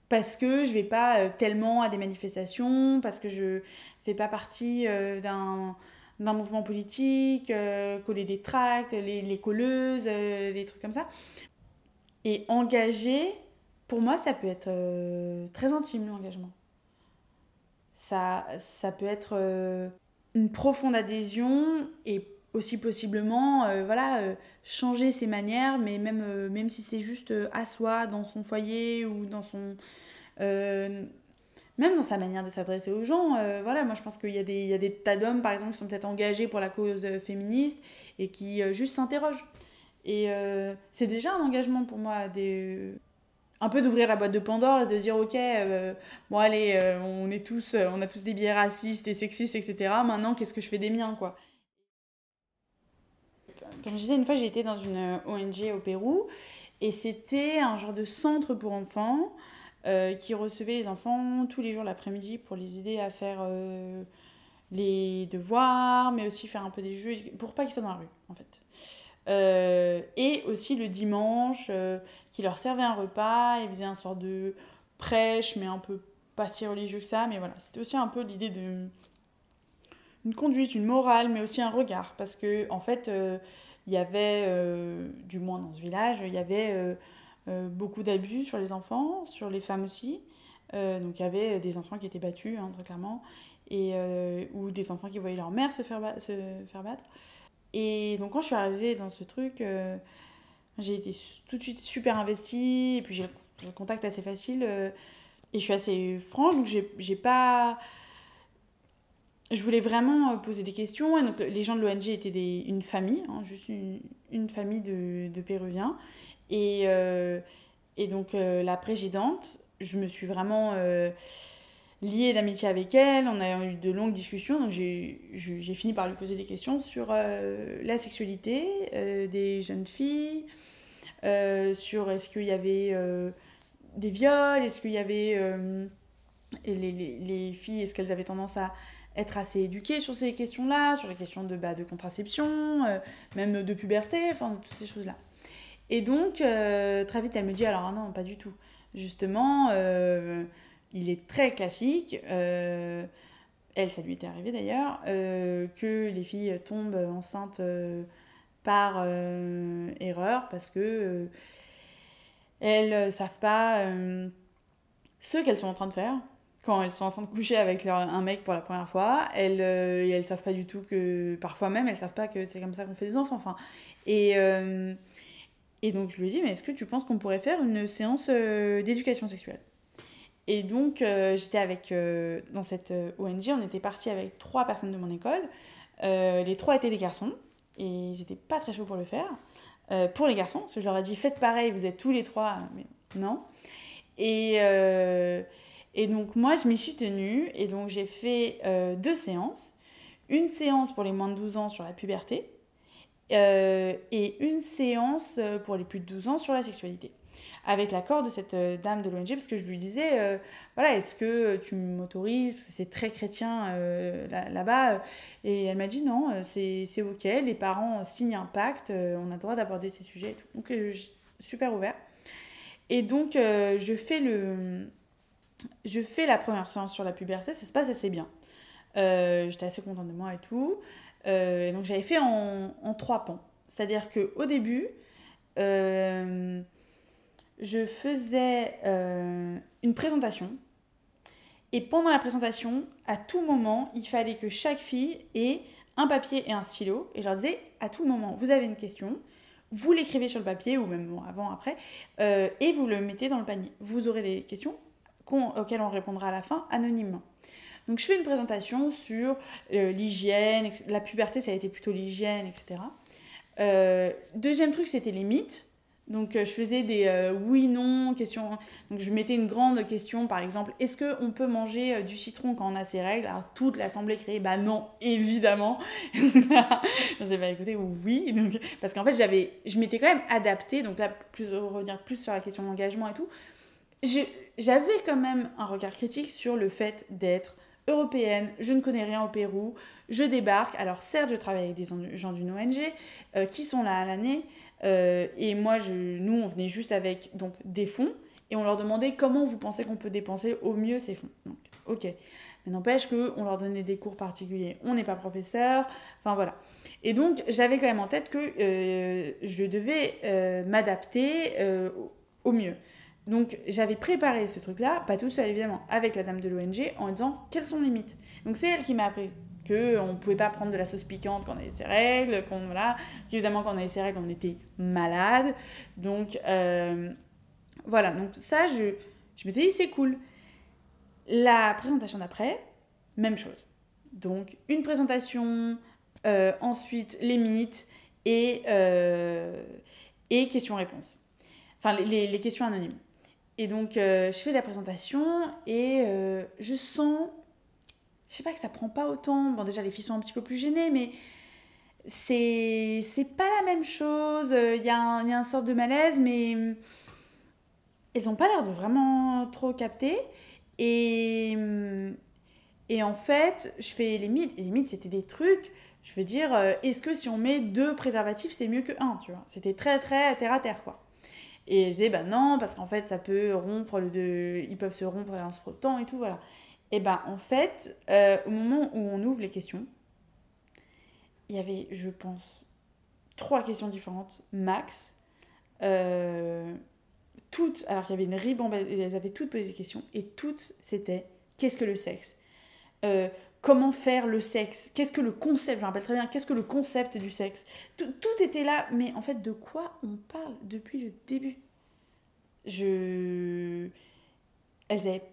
parce que je vais pas euh, tellement à des manifestations, parce que je fais pas partie euh, d'un d'un mouvement politique, euh, coller des tracts, les, les colleuses, les trucs comme ça. Et engager, pour moi, ça peut être très intime, l'engagement. Ça, ça peut être une profonde adhésion et aussi possiblement voilà changer ses manières mais même même si c'est juste à soi dans son foyer ou dans son même dans sa manière de s'adresser aux gens voilà moi je pense qu'il y a des il y a des tas d'hommes par exemple qui sont peut-être engagés pour la cause féministe et qui juste s'interrogent. Et c'est déjà un engagement pour moi des un peu d'ouvrir la boîte de Pandore et de dire ok euh, bon allez euh, on est tous on a tous des biais racistes et sexistes etc maintenant qu'est-ce que je fais des miens quoi? Comme je disais, une fois j'ai été dans une ONG au Pérou et c'était un genre de centre pour enfants euh, qui recevait les enfants tous les jours l'après-midi pour les aider à faire euh, les devoirs, mais aussi faire un peu des jeux pour pas qu'ils soient dans la rue en fait. Euh, et aussi le dimanche, euh, qui leur servait un repas, ils faisaient un sort de prêche, mais un peu pas si religieux que ça, mais voilà, c'était aussi un peu l'idée de une conduite, une morale, mais aussi un regard, parce que en fait, euh, il y avait, euh, du moins dans ce village, il y avait euh, euh, beaucoup d'abus sur les enfants, sur les femmes aussi. Donc il y avait des enfants qui étaient battus, hein, très clairement, et, ou des enfants qui voyaient leur mère se faire, se faire battre. Et donc quand je suis arrivée dans ce truc, j'ai été tout de suite super investie, et puis j'ai le contact assez facile, et je suis assez franche, donc j'ai pas... Je voulais vraiment euh, poser des questions, donc les gens de l'ONG étaient des, une famille, hein, juste une, une famille de, de Péruviens, et, euh, et donc euh, la présidente, je me suis vraiment... euh, liée d'amitié avec elle, on a eu de longues discussions, donc j'ai fini par lui poser des questions sur euh, la sexualité euh, des jeunes filles, euh, sur est-ce qu'il y avait euh, des viols, est-ce qu'il y avait euh, les, les, les filles, est-ce qu'elles avaient tendance à être assez éduquées sur ces questions-là, sur les questions de, bah, de contraception, euh, même de puberté, enfin toutes ces choses-là. Et donc, euh, très vite, elle me dit alors ah non, pas du tout. Justement, euh, il est très classique, elle, ça lui était arrivé d'ailleurs, que les filles tombent enceintes par erreur parce que elles savent pas ce qu'elles sont en train de faire quand elles sont en train de coucher avec un mec pour la première fois. Elles, euh, elles savent pas du tout que, parfois même, elles savent pas que c'est comme ça qu'on fait des enfants. Enfin, et, euh, et donc je lui ai dit, mais est-ce que tu penses qu'on pourrait faire une séance euh, d'éducation sexuelle? Et donc, euh, j'étais avec, dans cette ONG, on était partis avec trois personnes de mon école. Les trois étaient des garçons, et n'étaient pas très chauds pour le faire. Pour les garçons, parce que je leur ai dit, faites pareil, vous êtes tous les trois, mais non. Et, et donc, moi, je m'y suis tenue, et donc j'ai fait euh, deux séances. Une séance pour les moins de 12 ans sur la puberté, euh, et une séance euh, pour les plus de 12 ans sur la sexualité avec l'accord de cette dame de l'ONG, parce que je lui disais, voilà, est-ce que tu m'autorises, parce que c'est très chrétien là- là-bas, et elle m'a dit non, c'est ok, les parents signent un pacte, on a le droit d'aborder ces sujets et tout. Donc, super ouvert. Et donc, je, fais le, je fais la première séance sur la puberté, ça se passe assez bien. Euh, J'étais assez contente de moi et tout. Euh, donc, j'avais fait en, trois pans. C'est-à-dire qu'au début, euh, je faisais une présentation. Et pendant la présentation, à tout moment, il fallait que chaque fille ait un papier et un stylo. Et je leur disais, à tout moment, vous avez une question, vous l'écrivez sur le papier, ou même avant, après, et vous le mettez dans le panier. Vous aurez des questions auxquelles on répondra à la fin anonymement. Donc je fais une présentation sur euh, l'hygiène, la puberté, ça a été plutôt l'hygiène, etc. Euh, deuxième truc, c'était les mythes. Donc euh, je faisais des oui, non, questions. Donc je mettais une grande question, par exemple, est-ce qu'on peut manger du citron quand on a ses règles? Alors toute l'assemblée criait, bah non, évidemment. je disais, bah écoutez, oui. Donc, parce qu'en fait, j'avais, je m'étais quand même adaptée, donc là, plus, revenir plus sur la question de l'engagement et tout. J'avais quand même un regard critique sur le fait d'être européenne, je ne connais rien au Pérou, je débarque. Alors certes, je travaille avec des en- gens d'une ONG euh, qui sont là à l'année, euh, et moi, nous, on venait juste avec donc, des fonds, et on leur demandait comment vous pensez qu'on peut dépenser au mieux ces fonds. Donc, ok. Mais n'empêche qu'on leur donnait des cours particuliers. On n'est pas professeur, enfin voilà. Et donc, j'avais quand même en tête que euh, je devais m'adapter au mieux. Donc, j'avais préparé ce truc-là, pas toute seule évidemment, avec la dame de l'ONG, en disant quelles sont les limites? Donc, c'est elle qui m'a appris qu'on ne pouvait pas prendre de la sauce piquante quand on avait ses règles, qu'on voilà, qu'évidemment quand on avait ses règles, on était malade. Donc, euh, voilà, donc ça, je, je m'étais dit, c'est cool. La présentation d'après, même chose. Donc, une présentation, euh, ensuite les mythes et, euh, et questions-réponses. Enfin, les questions anonymes. Et donc, euh, je fais la présentation et euh, je sens, je sais pas que ça prend pas autant. Bon, déjà, les filles sont un petit peu plus gênées, mais c'est pas la même chose. Il y, a un- y a un sorte de malaise, mais elles ont pas l'air de vraiment trop capter. Et, et en fait, je fais les mythes. Les mythes, c'était des trucs. Je veux dire, euh, est-ce que si on met deux préservatifs, c'est mieux que un, tu vois? C'était très, très terre à terre, quoi. Et je disais, bah non, parce qu'en fait, ça peut rompre le de... Ils peuvent se rompre en se frottant et tout, voilà. Et ben, en fait, euh, au moment où on ouvre les questions, il y avait, je pense, trois questions différentes, max. Euh, toutes, alors qu'il y avait une ribambelle, elles avaient toutes posé des questions, et toutes, c'était qu'est-ce que le sexe? Euh, Comment faire le sexe Qu'est-ce que le concept Je me rappelle très bien, qu'est-ce que le concept du sexe tout, était là, mais en fait, de quoi on parle depuis le début? Je. Elles avaient.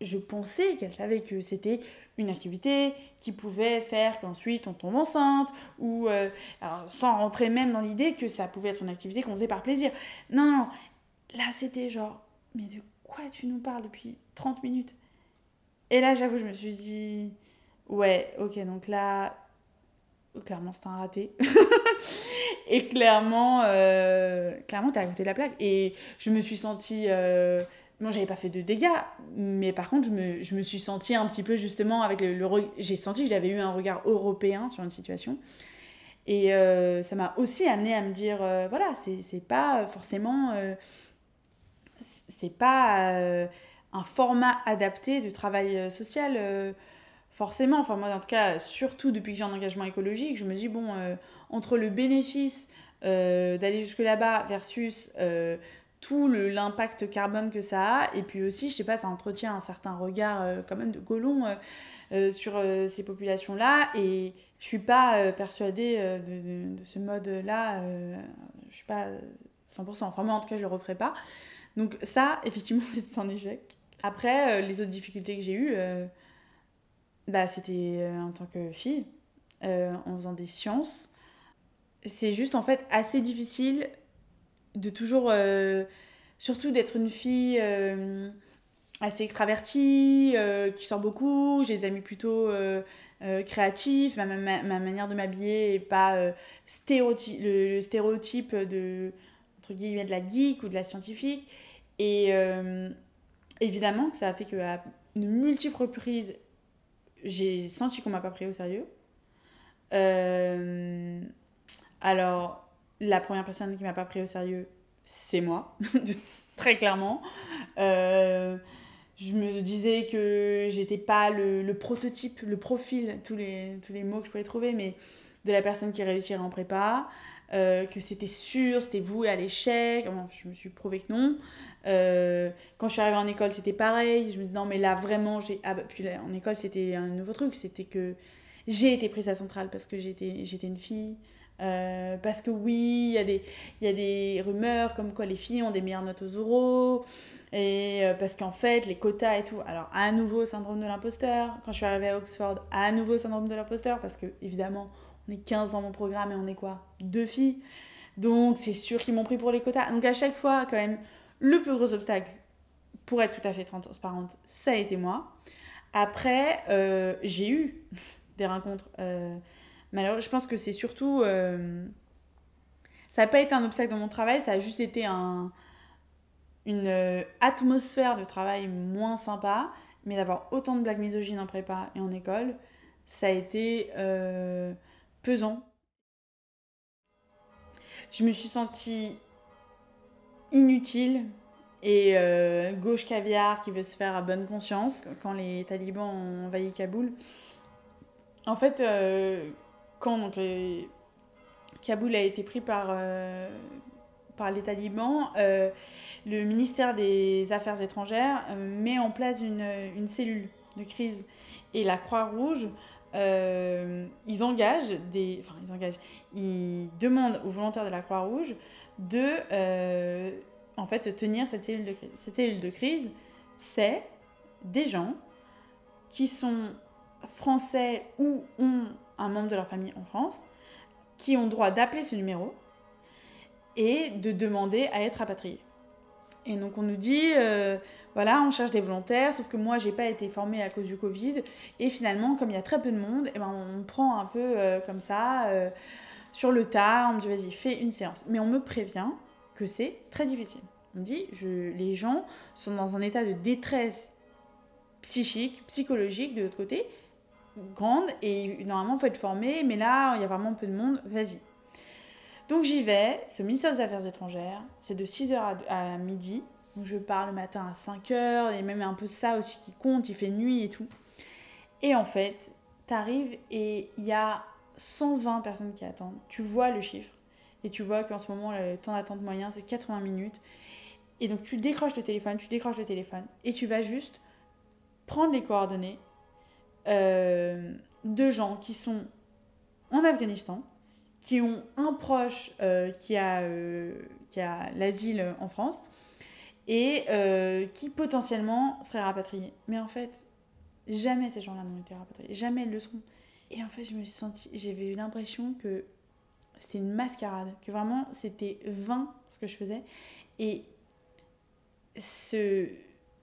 Je pensais qu'elles savaient que c'était une activité qui pouvait faire qu'ensuite on tombe enceinte, ou euh, alors, sans rentrer même dans l'idée que ça pouvait être une activité qu'on faisait par plaisir. Non, non, là c'était genre, mais de quoi tu nous parles depuis 30 minutes? Et là j'avoue, je me suis dit, ouais, ok, donc là, clairement c'était un raté. Et clairement, euh, clairement t'es à côté de la plaque. Et je me suis sentie... Euh, moi, j'avais pas fait de dégâts, mais par contre, je me, je me suis sentie un petit peu justement avec le. J'ai senti que j'avais eu un regard européen sur une situation. Et euh, ça m'a aussi amené à me dire euh, voilà, c'est c'est pas forcément. c'est pas un format adapté de travail euh, social, euh, forcément. Enfin, moi, en tout cas, surtout depuis que j'ai un engagement écologique, je me dis bon, euh, entre le bénéfice d'aller jusque là-bas versus. tout l'impact carbone que ça a et puis aussi je sais pas ça entretient un certain regard quand même de euh, sur ces populations là et je suis pas persuadée de, de- ce mode là je suis pas 100% enfin moi en tout cas je le referai pas donc ça effectivement c'était un échec après euh, les autres difficultés que j'ai eues euh, bah c'était euh, en tant que fille en faisant des sciences. C'est juste en fait assez difficile de toujours surtout d'être une fille assez extravertie qui sort beaucoup j'ai des amis plutôt créatifs. Ma, ma, ma manière de m'habiller est pas euh, stéréoty- le, le stéréotype de entre guillemets de la geek ou de la scientifique. Et évidemment que ça a fait que à de multiples reprises j'ai senti qu'on m'a pas pris au sérieux Euh, alors la première personne qui m'a pas pris au sérieux, c'est moi, très clairement. Euh, je me disais que j'étais pas le, prototype, le profil, tous les, tous les mots que je pouvais trouver, mais de la personne qui réussirait en prépa, euh, que c'était sûr, c'était voué à l'échec. Je me suis prouvé que non. Euh, quand je suis arrivée en école, c'était pareil. Je me dis non, mais là vraiment, j'ai. Ah bah, puis là, en école, c'était un nouveau truc, c'était que j'ai été prise à centrale parce que j'étais une fille. Euh, parce que oui, il y, a des- y a des rumeurs comme quoi les filles ont des meilleures notes aux oraux. Et euh, parce qu'en fait, les quotas et tout. Alors, à nouveau, syndrome de l'imposteur. Quand je suis arrivée à Oxford, à nouveau, syndrome de l'imposteur. Parce que, évidemment, on est 15 dans mon programme et on est quoi? Deux filles. Donc, c'est sûr qu'ils m'ont pris pour les quotas. Donc, à chaque fois, quand même, le plus gros obstacle, pour être tout à fait transparente, ça a été moi. Après, euh, j'ai eu des rencontres. Euh, malheureuses. je pense que c'est surtout. euh, ça n'a pas été un obstacle dans mon travail, ça a juste été un, une euh, atmosphère de travail moins sympa. Mais d'avoir autant de blagues misogynes en prépa et en école, ça a été pesant. Je me suis sentie inutile et euh, gauche caviar qui veut se faire à bonne conscience quand les talibans ont envahi Kaboul. En fait, euh, quand Kaboul a été pris par, euh, les talibans, le ministère des Affaires étrangères met en place une, cellule de crise. Et la Croix-Rouge, ils engagent des. Enfin, ils engagent. Ils demandent aux volontaires de la Croix-Rouge de euh, en fait tenir cette cellule de crise. Cette cellule de crise, c'est des gens qui sont français ou ont un membre de leur famille en France, qui ont droit d'appeler ce numéro et de demander à être rapatriés. Et donc on nous dit, euh, voilà, on cherche des volontaires, sauf que moi j'ai pas été formée à cause du Covid. Et finalement, comme il y a très peu de monde, eh ben, on prend un peu euh, comme ça, sur le tas, on me dit vas-y, fais une séance. Mais on me prévient que c'est très difficile. On dit, les gens sont dans un état de détresse psychique, psychologique de l'autre côté, grande, et normalement il faut être formé, mais là il y a vraiment peu de monde, vas-y. Donc j'y vais, c'est au ministère des Affaires étrangères, c'est de 6h à, à midi. Donc je pars le matin à 5h, et même un peu ça aussi qui compte, il fait nuit et tout. Et en fait, t'arrives et il y a 120 personnes qui attendent. Tu vois le chiffre, et tu vois qu'en ce moment, le temps d'attente moyen, c'est 80 minutes. Et donc tu décroches le téléphone, tu décroches le téléphone, et tu vas juste prendre les coordonnées euh, de gens qui sont en Afghanistan, qui ont un proche euh, qui a, euh, a l'asile en France et qui potentiellement serait rapatrié. Mais en fait, jamais ces gens-là n'ont été rapatriés, jamais ils le seront. Et en fait, je me suis sentie, j'avais eu l'impression que c'était une mascarade, que vraiment c'était vain ce que je faisais. Et ce,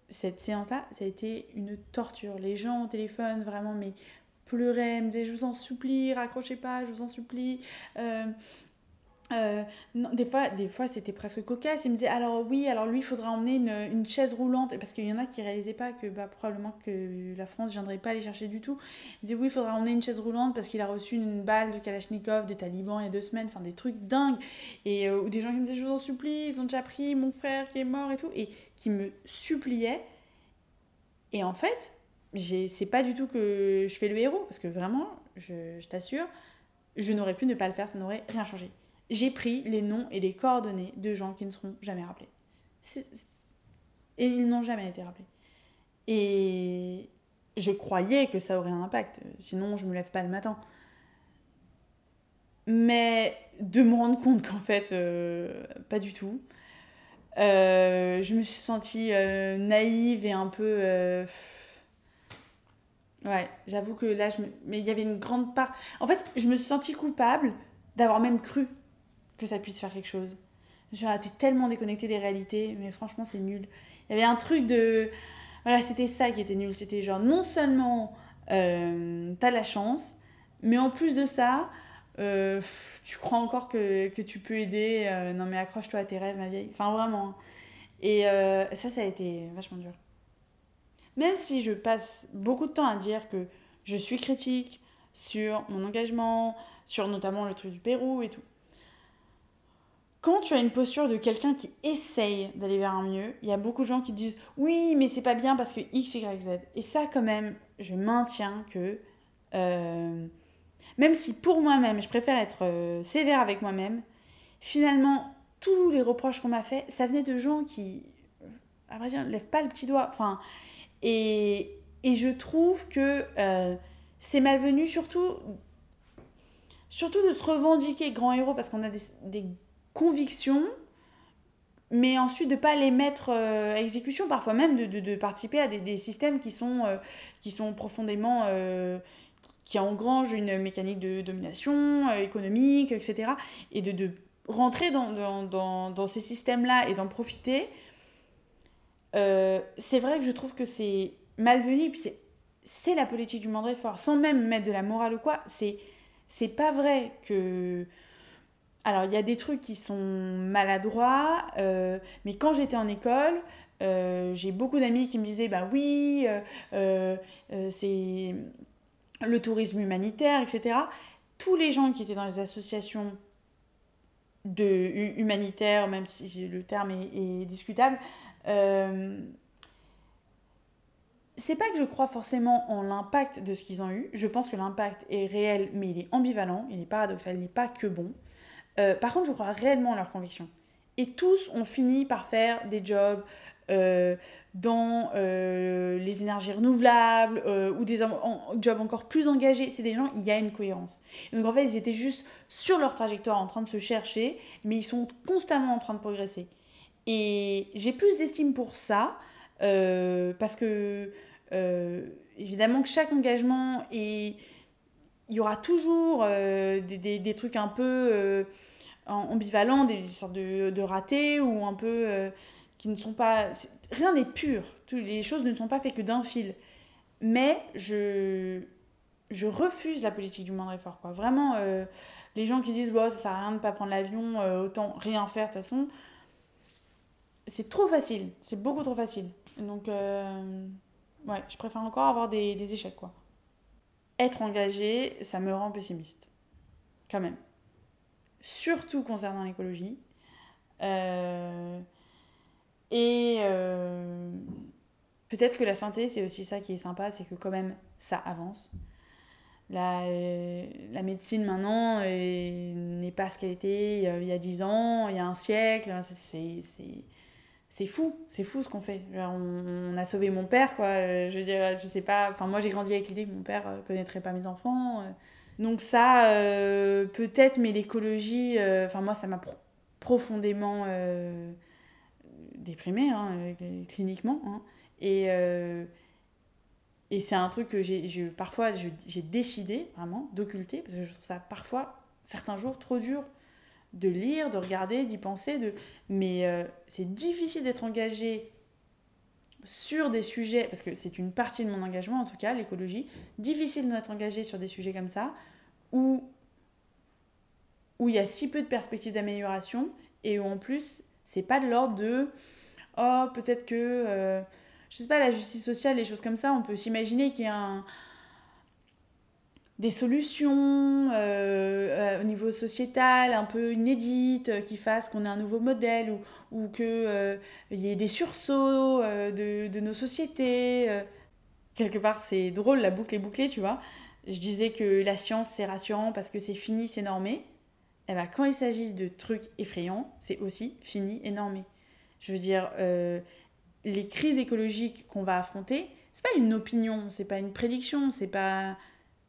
cette séance-là, ça a été une torture. Les gens au téléphone, vraiment, mais pleuraient, me disaient Je vous en supplie, raccrochez pas, je vous en supplie. Euh, euh, non, des fois, des fois c'était presque cocasse. Il me disait alors oui, alors lui, il faudra emmener une, une chaise roulante parce qu'il y en a qui réalisaient pas que bah, probablement que la France viendrait pas les chercher du tout. Il disait oui, il faudra emmener une chaise roulante parce qu'il a reçu une balle de Kalachnikov des talibans il y a deux semaines, enfin des trucs dingues. Et euh, des gens qui me disaient je vous en supplie, ils ont déjà pris mon frère qui est mort et tout, et qui me suppliaient. Et en fait, c'est pas du tout que je fais le héros parce que vraiment, je t'assure, je n'aurais pu ne pas le faire, ça n'aurait rien changé j'ai pris les noms et les coordonnées de gens qui ne seront jamais rappelés. Et ils n'ont jamais été rappelés. Et je croyais que ça aurait un impact, sinon je me lève pas le matin. Mais de me rendre compte qu'en fait, euh, pas du tout. Euh, je me suis sentie euh, naïve et un peu... Ouais, j'avoue que là, je me... mais il y avait une grande part... En fait, je me suis sentie coupable d'avoir même cru que ça puisse faire quelque chose. Dit, ah, tellement déconnecté des réalités, mais franchement, c'est nul. Il y avait un truc de. Voilà, c'était ça qui était nul. C'était genre, non seulement euh, t'as la chance, mais en plus de ça, euh, tu crois encore que, que tu peux aider. euh, non, mais accroche-toi à tes rêves, ma vieille. Enfin, vraiment. hein. Et euh, ça, ça a été vachement dur. Même si je passe beaucoup de temps à dire que je suis critique sur mon engagement, sur notamment le truc du Pérou et tout. Quand tu as une posture de quelqu'un qui essaye d'aller vers un mieux, il y a beaucoup de gens qui disent oui, mais c'est pas bien parce que X, Y, Z. Et ça, quand même, je maintiens que euh, même si pour moi-même, je préfère être euh, sévère avec moi-même, finalement, tous les reproches qu'on m'a fait, ça venait de gens qui, à vrai dire, ne lèvent pas le petit doigt. Enfin, et, et je trouve que euh, c'est malvenu, surtout, surtout de se revendiquer grand héros parce qu'on a des, des convictions, mais ensuite de ne pas les mettre euh, à exécution, parfois même de, de, participer à des, des systèmes qui sont, euh, qui sont profondément... euh, qui engrangent une mécanique de domination économique, etc. Et de, de rentrer dans, dans, dans, ces systèmes-là et d'en profiter, c'est vrai que je trouve que c'est malvenu, puis c'est, la politique du mandre fort, sans même mettre de la morale ou quoi, c'est, c'est pas vrai que... Alors, il y a des trucs qui sont maladroits, euh, mais quand j'étais en école, euh, j'ai beaucoup d'amis qui me disaient, bah oui, euh, c'est le tourisme humanitaire, etc. Tous les gens qui étaient dans les associations de, hu- humanitaires, même si le terme est, est discutable, c'est pas que je crois forcément en l'impact de ce qu'ils ont eu. Je pense que l'impact est réel, mais il est ambivalent, il est paradoxal, il n'est pas que bon. Euh, par contre, je crois réellement en leurs convictions. Et tous ont fini par faire des jobs euh, dans euh, les énergies renouvelables ou des jobs encore plus engagés. C'est des gens, il y a une cohérence. Donc en fait, ils étaient juste sur leur trajectoire en train de se chercher, mais ils sont constamment en train de progresser. Et j'ai plus d'estime pour ça, parce que évidemment que chaque engagement est... Il y aura toujours euh, des, trucs un peu euh, am- ambivalents, des sortes de, ratés ou un peu... euh, qui ne sont pas. Rien n'est pur. Les choses ne sont pas faites que d'un fil. Mais je, je refuse la politique du moindre effort. Quoi. Vraiment, les gens qui disent bon, ça sert à rien de pas prendre l'avion, autant rien faire de toute façon. C'est trop facile. C'est beaucoup trop facile. Donc, euh, ouais, je préfère encore avoir des, des échecs. quoi. Être engagé, ça me rend pessimiste. Quand même. Surtout concernant l'écologie. Euh, et euh, peut-être que la santé, c'est aussi ça qui est sympa, c'est que quand même, ça avance. La, euh, la médecine maintenant n'est pas ce qu'elle était il y a- 10 ans, il y a un siècle. C'est- C'est fou, c'est fou ce qu'on fait. On, a sauvé mon père, quoi. Euh, Je veux dire, je sais pas. Enfin, moi, j'ai grandi avec l'idée que mon père euh, connaîtrait pas mes enfants. euh. Donc, ça, peut-être, mais l'écologie, enfin, moi, ça m'a pro- profondément déprimée, hein, cliniquement. hein. Et, et c'est un truc que j'ai, parfois j'ai décidé vraiment d'occulter parce que je trouve ça parfois, certains jours, trop dur de lire, de regarder, d'y penser. De... Mais euh, c'est difficile d'être engagé sur des sujets, parce que c'est une partie de mon engagement en tout cas, l'écologie, difficile d'être engagé sur des sujets comme ça où où il y a si peu de perspectives d'amélioration et où en plus c'est pas de l'ordre de oh peut-être que euh, je sais pas la justice sociale les choses comme ça on peut s'imaginer qu'il y a un- des solutions euh, euh, au niveau sociétal un peu inédites euh, qui fassent qu'on ait un nouveau modèle ou, ou que euh, il y ait des sursauts de, de nos sociétés quelque part c'est drôle la boucle est bouclée tu vois. Je disais que la science c'est rassurant parce que c'est fini c'est normé. Eh ben, quand il s'agit de trucs effrayants, c'est aussi fini et normé. Je veux dire, les crises écologiques qu'on va affronter, c'est pas une opinion, c'est pas une prédiction, c'est pas,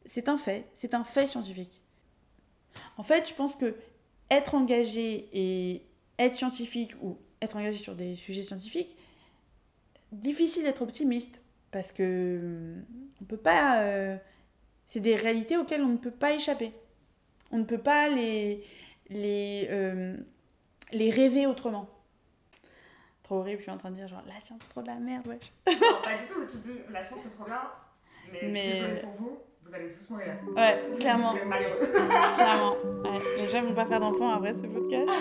c'est un fait, c'est un fait scientifique. En fait, je pense que être engagé et être scientifique ou être engagé sur des sujets scientifiques, difficile d'être optimiste parce que hum, on peut pas, euh, c'est des réalités auxquelles on ne peut pas échapper. On ne peut pas les, les, euh, les rêver autrement. Trop horrible, je suis en train de dire genre la science c'est trop de la merde, wesh. Non, pas du tout. Tu dis la chance c'est trop bien, mais, Mais- désolé pour vous, vous allez tous mourir. Ouais, clairement, Vous serez malheureux. clairement. Ouais, les gens vont pas faire d'enfants après ce podcast.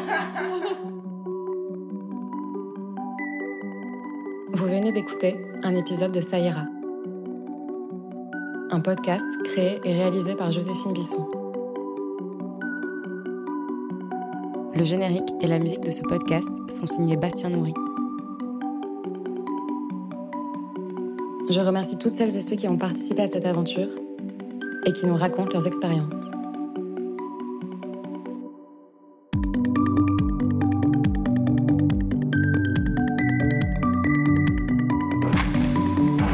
Vous venez d'écouter un épisode de Saïra, un podcast créé et réalisé par Joséphine Bisson. Le générique et la musique de ce podcast sont signés Bastien Nourri. Je remercie toutes celles et ceux qui ont participé à cette aventure et qui nous racontent leurs expériences.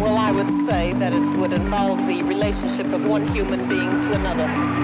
Well, I would say that it would involve the relationship of one human being to another.